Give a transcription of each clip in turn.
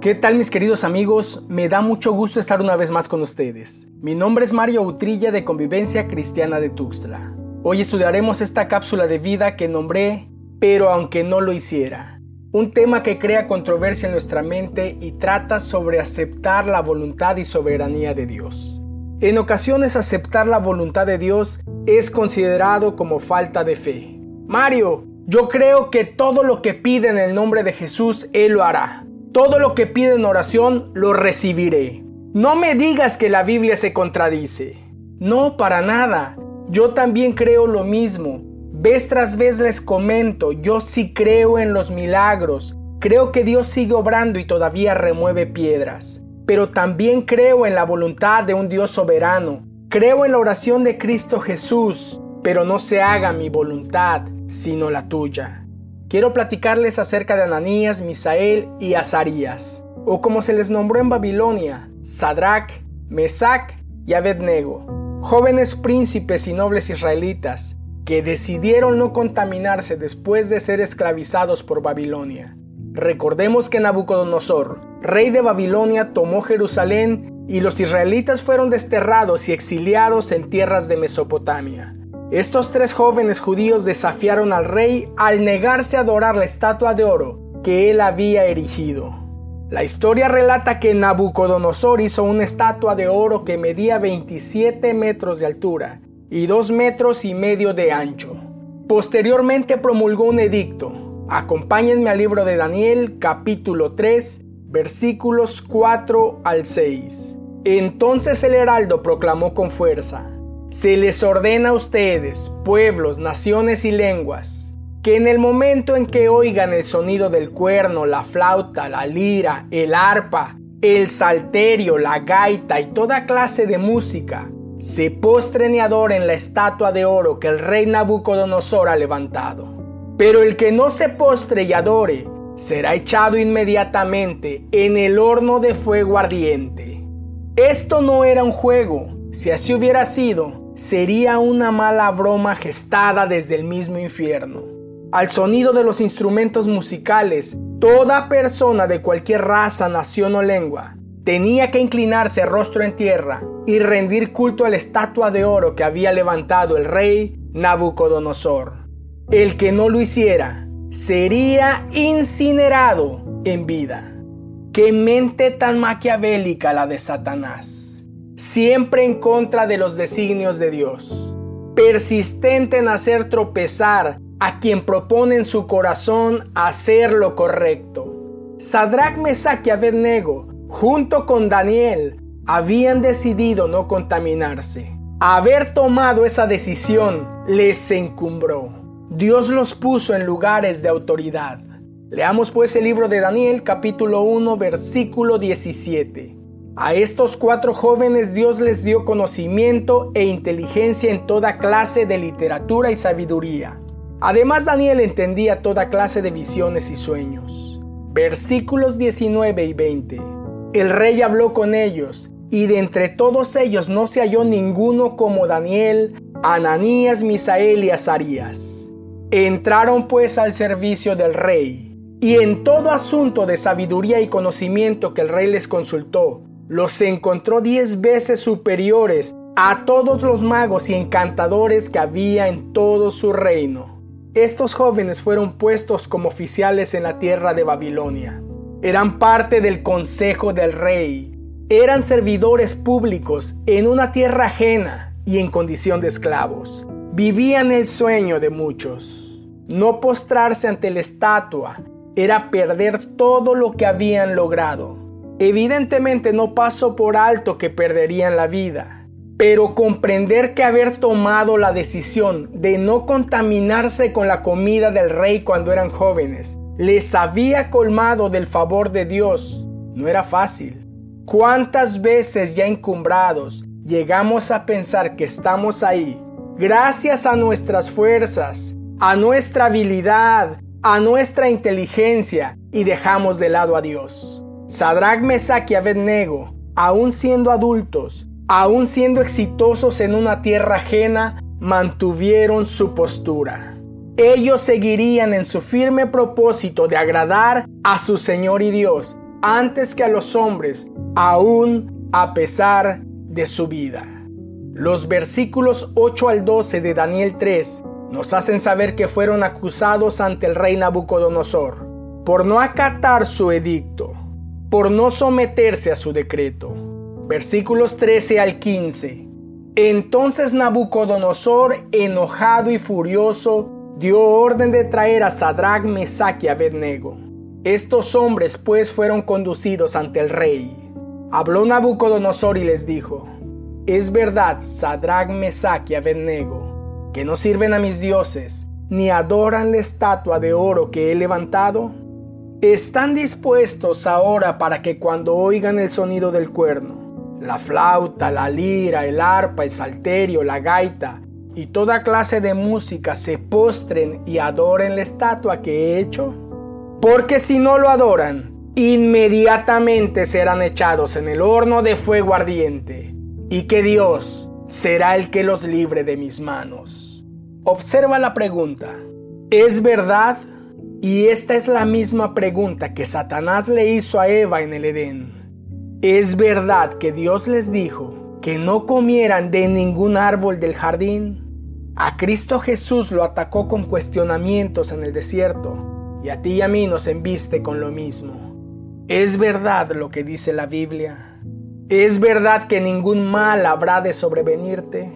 ¿Qué tal mis queridos amigos? Me da mucho gusto estar una vez más con ustedes. Mi nombre es Mario Utrilla de Convivencia Cristiana de Tuxtla. Hoy estudiaremos esta cápsula de vida que nombré Pero aunque no lo hiciera. Un tema que crea controversia en nuestra mente y trata sobre aceptar la voluntad y soberanía de Dios. En ocasiones aceptar la voluntad de Dios es considerado como falta de fe. Mario, yo creo que todo lo que pide en el nombre de Jesús, Él lo hará. Todo lo que pide en oración, lo recibiré. No me digas que la Biblia se contradice. No, para nada. Yo también creo lo mismo. Vez tras vez les comento, yo sí creo en los milagros. Creo que Dios sigue obrando y todavía remueve piedras. Pero también creo en la voluntad de un Dios soberano. Creo en la oración de Cristo Jesús, pero no se haga mi voluntad, sino la tuya. Quiero platicarles acerca de Ananías, Misael y Azarías, o como se les nombró en Babilonia, Sadrach, Mesach y Abednego, jóvenes príncipes y nobles israelitas que decidieron no contaminarse después de ser esclavizados por Babilonia. Recordemos que Nabucodonosor, rey de Babilonia, tomó Jerusalén y los israelitas fueron desterrados y exiliados en tierras de Mesopotamia. Estos tres jóvenes judíos desafiaron al rey al negarse a adorar la estatua de oro que él había erigido. La historia relata que Nabucodonosor hizo una estatua de oro que medía 27 metros de altura y 2 metros y medio de ancho. Posteriormente promulgó un edicto. Acompáñenme al libro de Daniel capítulo 3 versículos 4 al 6. Entonces el heraldo proclamó con fuerza, se les ordena a ustedes, pueblos, naciones y lenguas, que en el momento en que oigan el sonido del cuerno, la flauta, la lira, el arpa, el salterio, la gaita y toda clase de música, se postren y adoren la estatua de oro que el rey Nabucodonosor ha levantado. Pero el que no se postre y adore, será echado inmediatamente en el horno de fuego ardiente. Esto no era un juego, si así hubiera sido, sería una mala broma gestada desde el mismo infierno. Al sonido de los instrumentos musicales, toda persona de cualquier raza, nación o lengua tenía que inclinarse rostro en tierra y rendir culto a la estatua de oro que había levantado el rey Nabucodonosor. El que no lo hiciera sería incinerado en vida. Qué mente tan maquiavélica la de Satanás siempre en contra de los designios de Dios, persistente en hacer tropezar a quien propone en su corazón hacer lo correcto. Sadrach, Mesach y Abednego, junto con Daniel, habían decidido no contaminarse. Haber tomado esa decisión les encumbró. Dios los puso en lugares de autoridad. Leamos pues el libro de Daniel capítulo 1 versículo 17. A estos cuatro jóvenes Dios les dio conocimiento e inteligencia en toda clase de literatura y sabiduría. Además Daniel entendía toda clase de visiones y sueños. Versículos 19 y 20. El rey habló con ellos, y de entre todos ellos no se halló ninguno como Daniel, Ananías, Misael y Azarías. Entraron pues al servicio del rey, y en todo asunto de sabiduría y conocimiento que el rey les consultó, los encontró diez veces superiores a todos los magos y encantadores que había en todo su reino. Estos jóvenes fueron puestos como oficiales en la tierra de Babilonia. Eran parte del consejo del rey. Eran servidores públicos en una tierra ajena y en condición de esclavos. Vivían el sueño de muchos. No postrarse ante la estatua era perder todo lo que habían logrado. Evidentemente no paso por alto que perderían la vida, pero comprender que haber tomado la decisión de no contaminarse con la comida del rey cuando eran jóvenes les había colmado del favor de Dios no era fácil. ¿Cuántas veces ya encumbrados llegamos a pensar que estamos ahí gracias a nuestras fuerzas, a nuestra habilidad, a nuestra inteligencia y dejamos de lado a Dios? Sadrach, Mesach y Abednego, aún siendo adultos, aún siendo exitosos en una tierra ajena, mantuvieron su postura. Ellos seguirían en su firme propósito de agradar a su Señor y Dios antes que a los hombres, aún a pesar de su vida. Los versículos 8 al 12 de Daniel 3 nos hacen saber que fueron acusados ante el rey Nabucodonosor por no acatar su edicto, por no someterse a su decreto. Versículos 13 al 15. Entonces Nabucodonosor, enojado y furioso, dio orden de traer a Sadrach, Mesach y Abednego. Estos hombres pues fueron conducidos ante el rey. Habló Nabucodonosor y les dijo, Es verdad, Sadrach, Mesach y Abednego, que no sirven a mis dioses, ni adoran la estatua de oro que he levantado. ¿Están dispuestos ahora para que cuando oigan el sonido del cuerno, la flauta, la lira, el arpa, el salterio, la gaita y toda clase de música se postren y adoren la estatua que he hecho? Porque si no lo adoran, inmediatamente serán echados en el horno de fuego ardiente, y que Dios será el que los libre de mis manos. Observa la pregunta. ¿Es verdad? Y esta es la misma pregunta que Satanás le hizo a Eva en el Edén. ¿Es verdad que Dios les dijo que no comieran de ningún árbol del jardín? A Cristo Jesús lo atacó con cuestionamientos en el desierto y a ti y a mí nos embiste con lo mismo. ¿Es verdad lo que dice la Biblia? ¿Es verdad que ningún mal habrá de sobrevenirte?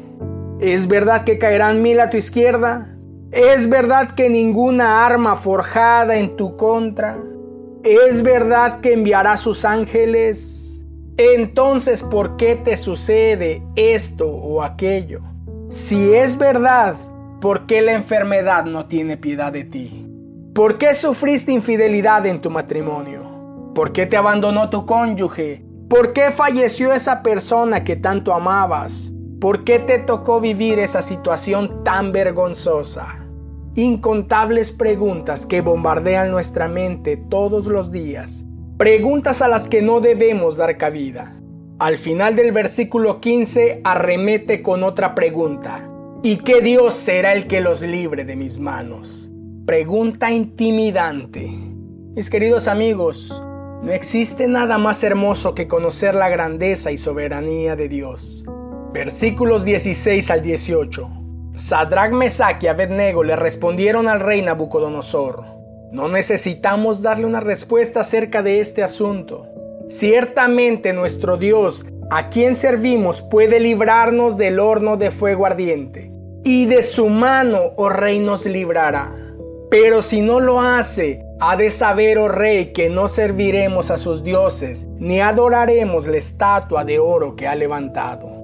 ¿Es verdad que caerán mil a tu izquierda ¿Es verdad que ninguna arma forjada en tu contra? ¿Es verdad que enviará sus ángeles? Entonces, ¿por qué te sucede esto o aquello? Si es verdad, ¿por qué la enfermedad no tiene piedad de ti? ¿Por qué sufriste infidelidad en tu matrimonio? ¿Por qué te abandonó tu cónyuge? ¿Por qué falleció esa persona que tanto amabas? ¿Por qué te tocó vivir esa situación tan vergonzosa? incontables preguntas que bombardean nuestra mente todos los días, preguntas a las que no debemos dar cabida. Al final del versículo 15 arremete con otra pregunta. ¿Y qué Dios será el que los libre de mis manos? Pregunta intimidante. Mis queridos amigos, no existe nada más hermoso que conocer la grandeza y soberanía de Dios. Versículos 16 al 18. Sadrach, Mesach y Abednego le respondieron al rey Nabucodonosor, no necesitamos darle una respuesta acerca de este asunto. Ciertamente nuestro Dios, a quien servimos, puede librarnos del horno de fuego ardiente, y de su mano, oh rey, nos librará. Pero si no lo hace, ha de saber, oh rey, que no serviremos a sus dioses, ni adoraremos la estatua de oro que ha levantado.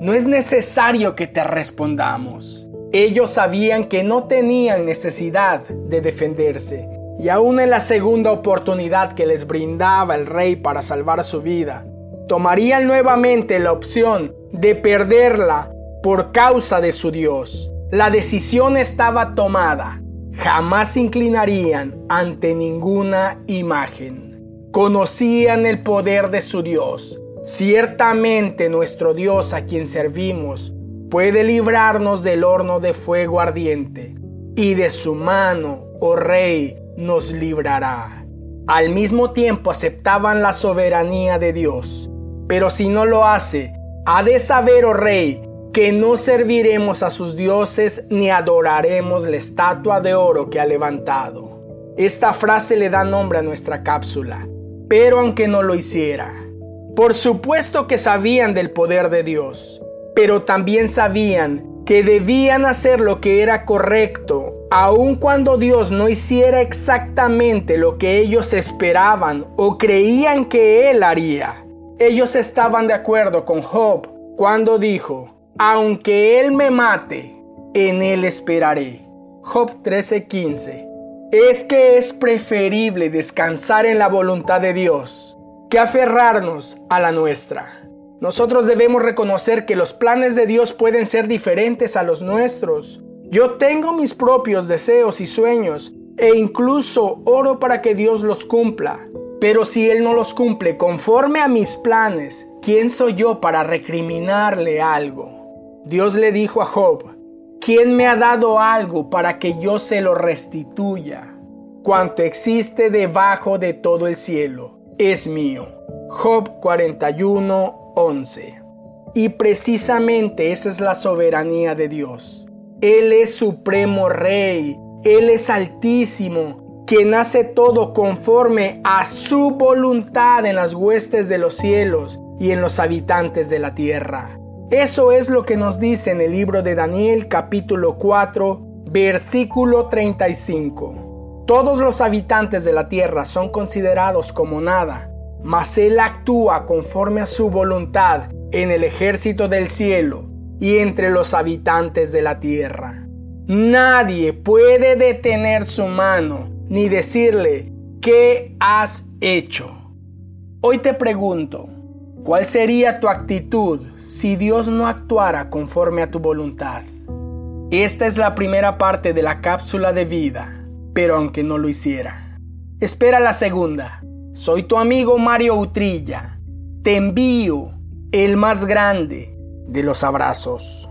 No es necesario que te respondamos. Ellos sabían que no tenían necesidad de defenderse, y aún en la segunda oportunidad que les brindaba el rey para salvar su vida, tomarían nuevamente la opción de perderla por causa de su Dios. La decisión estaba tomada. Jamás se inclinarían ante ninguna imagen. Conocían el poder de su Dios Ciertamente nuestro Dios a quien servimos puede librarnos del horno de fuego ardiente, y de su mano, oh rey, nos librará. Al mismo tiempo aceptaban la soberanía de Dios, pero si no lo hace, ha de saber, oh rey, que no serviremos a sus dioses ni adoraremos la estatua de oro que ha levantado. Esta frase le da nombre a nuestra cápsula, pero aunque no lo hiciera, por supuesto que sabían del poder de Dios, pero también sabían que debían hacer lo que era correcto, aun cuando Dios no hiciera exactamente lo que ellos esperaban o creían que Él haría. Ellos estaban de acuerdo con Job cuando dijo, aunque Él me mate, en Él esperaré. Job 13:15. Es que es preferible descansar en la voluntad de Dios que aferrarnos a la nuestra. Nosotros debemos reconocer que los planes de Dios pueden ser diferentes a los nuestros. Yo tengo mis propios deseos y sueños e incluso oro para que Dios los cumpla. Pero si Él no los cumple conforme a mis planes, ¿quién soy yo para recriminarle algo? Dios le dijo a Job, ¿quién me ha dado algo para que yo se lo restituya? Cuanto existe debajo de todo el cielo es mío. Job 41, 11. Y precisamente esa es la soberanía de Dios. Él es supremo rey, Él es altísimo, quien hace todo conforme a su voluntad en las huestes de los cielos y en los habitantes de la tierra. Eso es lo que nos dice en el libro de Daniel capítulo 4, versículo 35. Todos los habitantes de la tierra son considerados como nada, mas Él actúa conforme a su voluntad en el ejército del cielo y entre los habitantes de la tierra. Nadie puede detener su mano ni decirle, ¿qué has hecho? Hoy te pregunto, ¿cuál sería tu actitud si Dios no actuara conforme a tu voluntad? Esta es la primera parte de la cápsula de vida, pero aunque no lo hiciera. Espera la segunda. Soy tu amigo Mario Utrilla. Te envío el más grande de los abrazos.